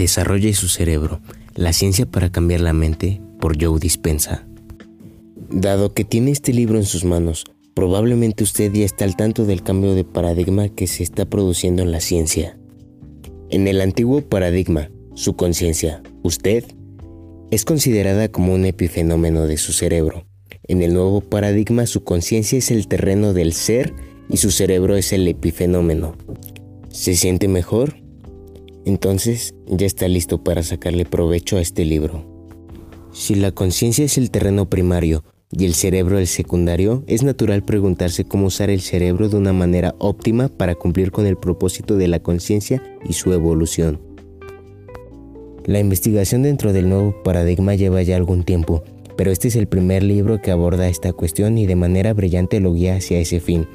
Desarrolle su cerebro, la ciencia para cambiar la mente, por Joe Dispensa. Dado que tiene este libro en sus manos, probablemente usted ya está al tanto del cambio de paradigma que se está produciendo en la ciencia. En el antiguo paradigma, su conciencia, usted, es considerada como un epifenómeno de su cerebro. En el nuevo paradigma, su conciencia es el terreno del ser y su cerebro es el epifenómeno. ¿Se siente mejor? Entonces ya está listo para sacarle provecho a este libro. Si la conciencia es el terreno primario y el cerebro el secundario, es natural preguntarse cómo usar el cerebro de una manera óptima para cumplir con el propósito de la conciencia y su evolución. La investigación dentro del nuevo paradigma lleva ya algún tiempo, pero este es el primer libro que aborda esta cuestión y de manera brillante lo guía hacia ese fin.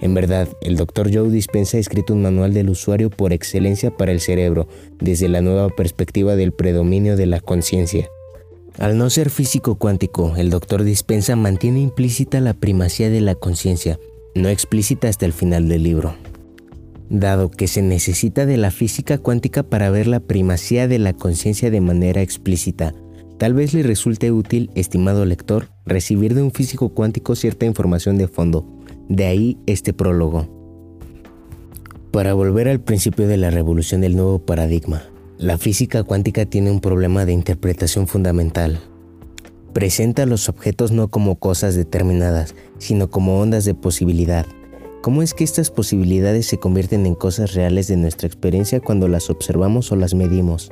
En verdad, el Dr. Joe Dispensa ha escrito un manual del usuario por excelencia para el cerebro, desde la nueva perspectiva del predominio de la conciencia. Al no ser físico cuántico, el Dr. Dispensa mantiene implícita la primacía de la conciencia, no explícita hasta el final del libro. Dado que se necesita de la física cuántica para ver la primacía de la conciencia de manera explícita, tal vez le resulte útil, estimado lector, recibir de un físico cuántico cierta información de fondo, de ahí este prólogo. Para volver al principio de la revolución del nuevo paradigma, la física cuántica tiene un problema de interpretación fundamental. Presenta los objetos no como cosas determinadas, sino como ondas de posibilidad. ¿Cómo es que estas posibilidades se convierten en cosas reales de nuestra experiencia cuando las observamos o las medimos?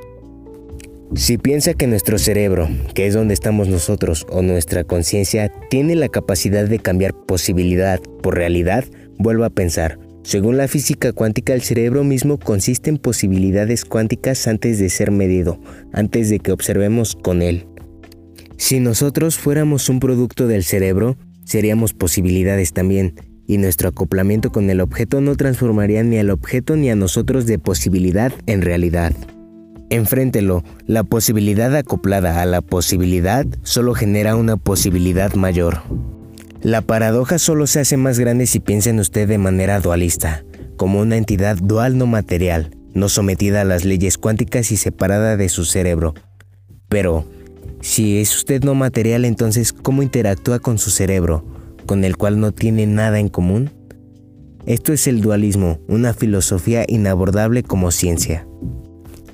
Si piensa que nuestro cerebro, que es donde estamos nosotros, o nuestra conciencia, tiene la capacidad de cambiar posibilidad por realidad, vuelva a pensar. Según la física cuántica, el cerebro mismo consiste en posibilidades cuánticas antes de ser medido, antes de que observemos con él. Si nosotros fuéramos un producto del cerebro, seríamos posibilidades también, y nuestro acoplamiento con el objeto no transformaría ni al objeto ni a nosotros de posibilidad en realidad. Enfréntelo, la posibilidad acoplada a la posibilidad solo genera una posibilidad mayor. La paradoja solo se hace más grande si piensa en usted de manera dualista, como una entidad dual no material, no sometida a las leyes cuánticas y separada de su cerebro. Pero, si es usted no material, entonces, ¿cómo interactúa con su cerebro, con el cual no tiene nada en común? Esto es el dualismo, una filosofía inabordable como ciencia.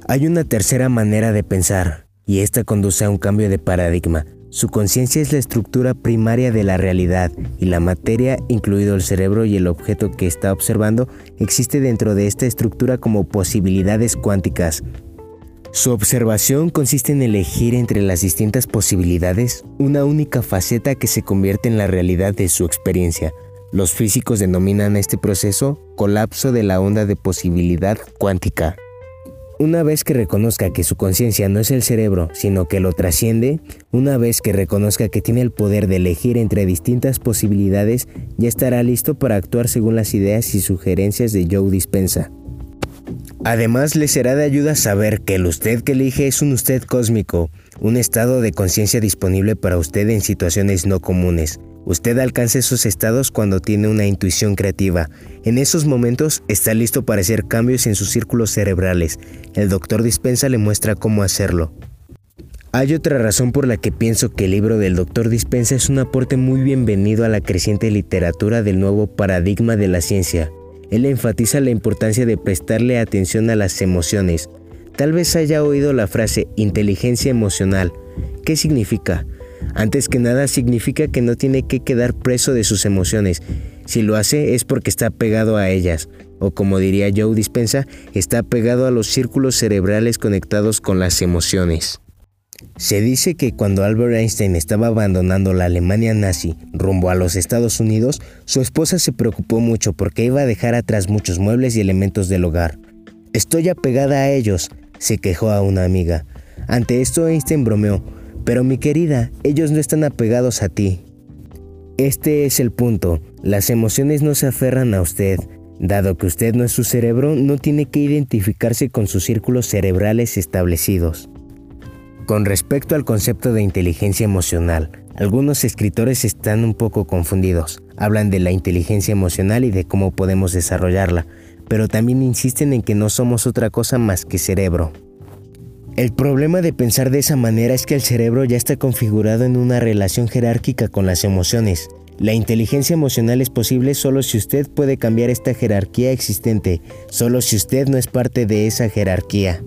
Hay una tercera manera de pensar, y esta conduce a un cambio de paradigma. Su conciencia es la estructura primaria de la realidad, y la materia, incluido el cerebro y el objeto que está observando, existe dentro de esta estructura como posibilidades cuánticas. Su observación consiste en elegir entre las distintas posibilidades una única faceta que se convierte en la realidad de su experiencia. Los físicos denominan este proceso colapso de la onda de posibilidad cuántica. Una vez que reconozca que su conciencia no es el cerebro, sino que lo trasciende, una vez que reconozca que tiene el poder de elegir entre distintas posibilidades, ya estará listo para actuar según las ideas y sugerencias de Joe Dispensa. Además, le será de ayuda saber que el usted que elige es un usted cósmico, un estado de conciencia disponible para usted en situaciones no comunes, Usted alcanza esos estados cuando tiene una intuición creativa. En esos momentos está listo para hacer cambios en sus círculos cerebrales. El doctor Dispensa le muestra cómo hacerlo. Hay otra razón por la que pienso que el libro del doctor Dispensa es un aporte muy bienvenido a la creciente literatura del nuevo paradigma de la ciencia. Él enfatiza la importancia de prestarle atención a las emociones. Tal vez haya oído la frase inteligencia emocional. ¿Qué significa? Antes que nada significa que no tiene que quedar preso de sus emociones. Si lo hace es porque está pegado a ellas, o como diría Joe Dispensa, está pegado a los círculos cerebrales conectados con las emociones. Se dice que cuando Albert Einstein estaba abandonando la Alemania nazi rumbo a los Estados Unidos, su esposa se preocupó mucho porque iba a dejar atrás muchos muebles y elementos del hogar. Estoy apegada a ellos, se quejó a una amiga. Ante esto Einstein bromeó, pero mi querida, ellos no están apegados a ti. Este es el punto, las emociones no se aferran a usted. Dado que usted no es su cerebro, no tiene que identificarse con sus círculos cerebrales establecidos. Con respecto al concepto de inteligencia emocional, algunos escritores están un poco confundidos. Hablan de la inteligencia emocional y de cómo podemos desarrollarla, pero también insisten en que no somos otra cosa más que cerebro. El problema de pensar de esa manera es que el cerebro ya está configurado en una relación jerárquica con las emociones. La inteligencia emocional es posible solo si usted puede cambiar esta jerarquía existente, solo si usted no es parte de esa jerarquía.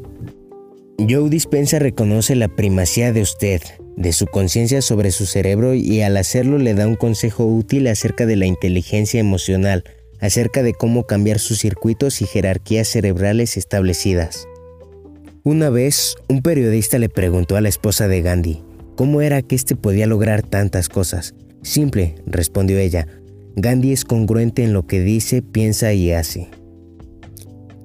Joe Dispensa reconoce la primacía de usted, de su conciencia sobre su cerebro y al hacerlo le da un consejo útil acerca de la inteligencia emocional, acerca de cómo cambiar sus circuitos y jerarquías cerebrales establecidas. Una vez, un periodista le preguntó a la esposa de Gandhi cómo era que éste podía lograr tantas cosas. Simple, respondió ella. Gandhi es congruente en lo que dice, piensa y hace.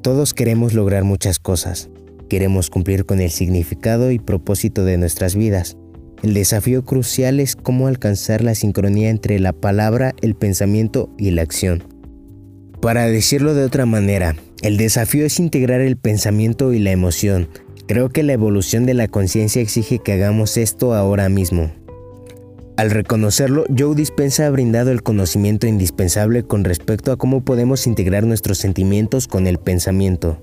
Todos queremos lograr muchas cosas. Queremos cumplir con el significado y propósito de nuestras vidas. El desafío crucial es cómo alcanzar la sincronía entre la palabra, el pensamiento y la acción. Para decirlo de otra manera, el desafío es integrar el pensamiento y la emoción. Creo que la evolución de la conciencia exige que hagamos esto ahora mismo. Al reconocerlo, Joe Dispensa ha brindado el conocimiento indispensable con respecto a cómo podemos integrar nuestros sentimientos con el pensamiento.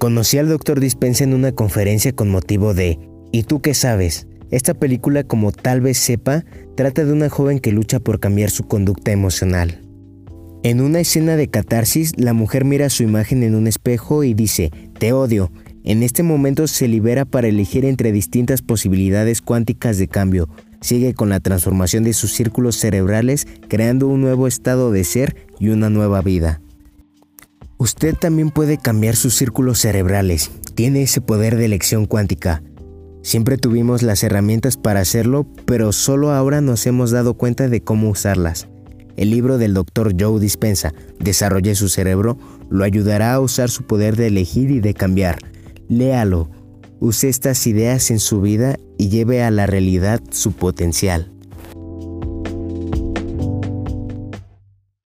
Conocí al Dr. Dispensa en una conferencia con motivo de ¿Y tú qué sabes? Esta película, como tal vez sepa, trata de una joven que lucha por cambiar su conducta emocional. En una escena de catarsis, la mujer mira su imagen en un espejo y dice, te odio. En este momento se libera para elegir entre distintas posibilidades cuánticas de cambio. Sigue con la transformación de sus círculos cerebrales, creando un nuevo estado de ser y una nueva vida. Usted también puede cambiar sus círculos cerebrales. Tiene ese poder de elección cuántica. Siempre tuvimos las herramientas para hacerlo, pero solo ahora nos hemos dado cuenta de cómo usarlas. El libro del Dr. Joe Dispensa, Desarrolle su cerebro, lo ayudará a usar su poder de elegir y de cambiar. Léalo, use estas ideas en su vida y lleve a la realidad su potencial.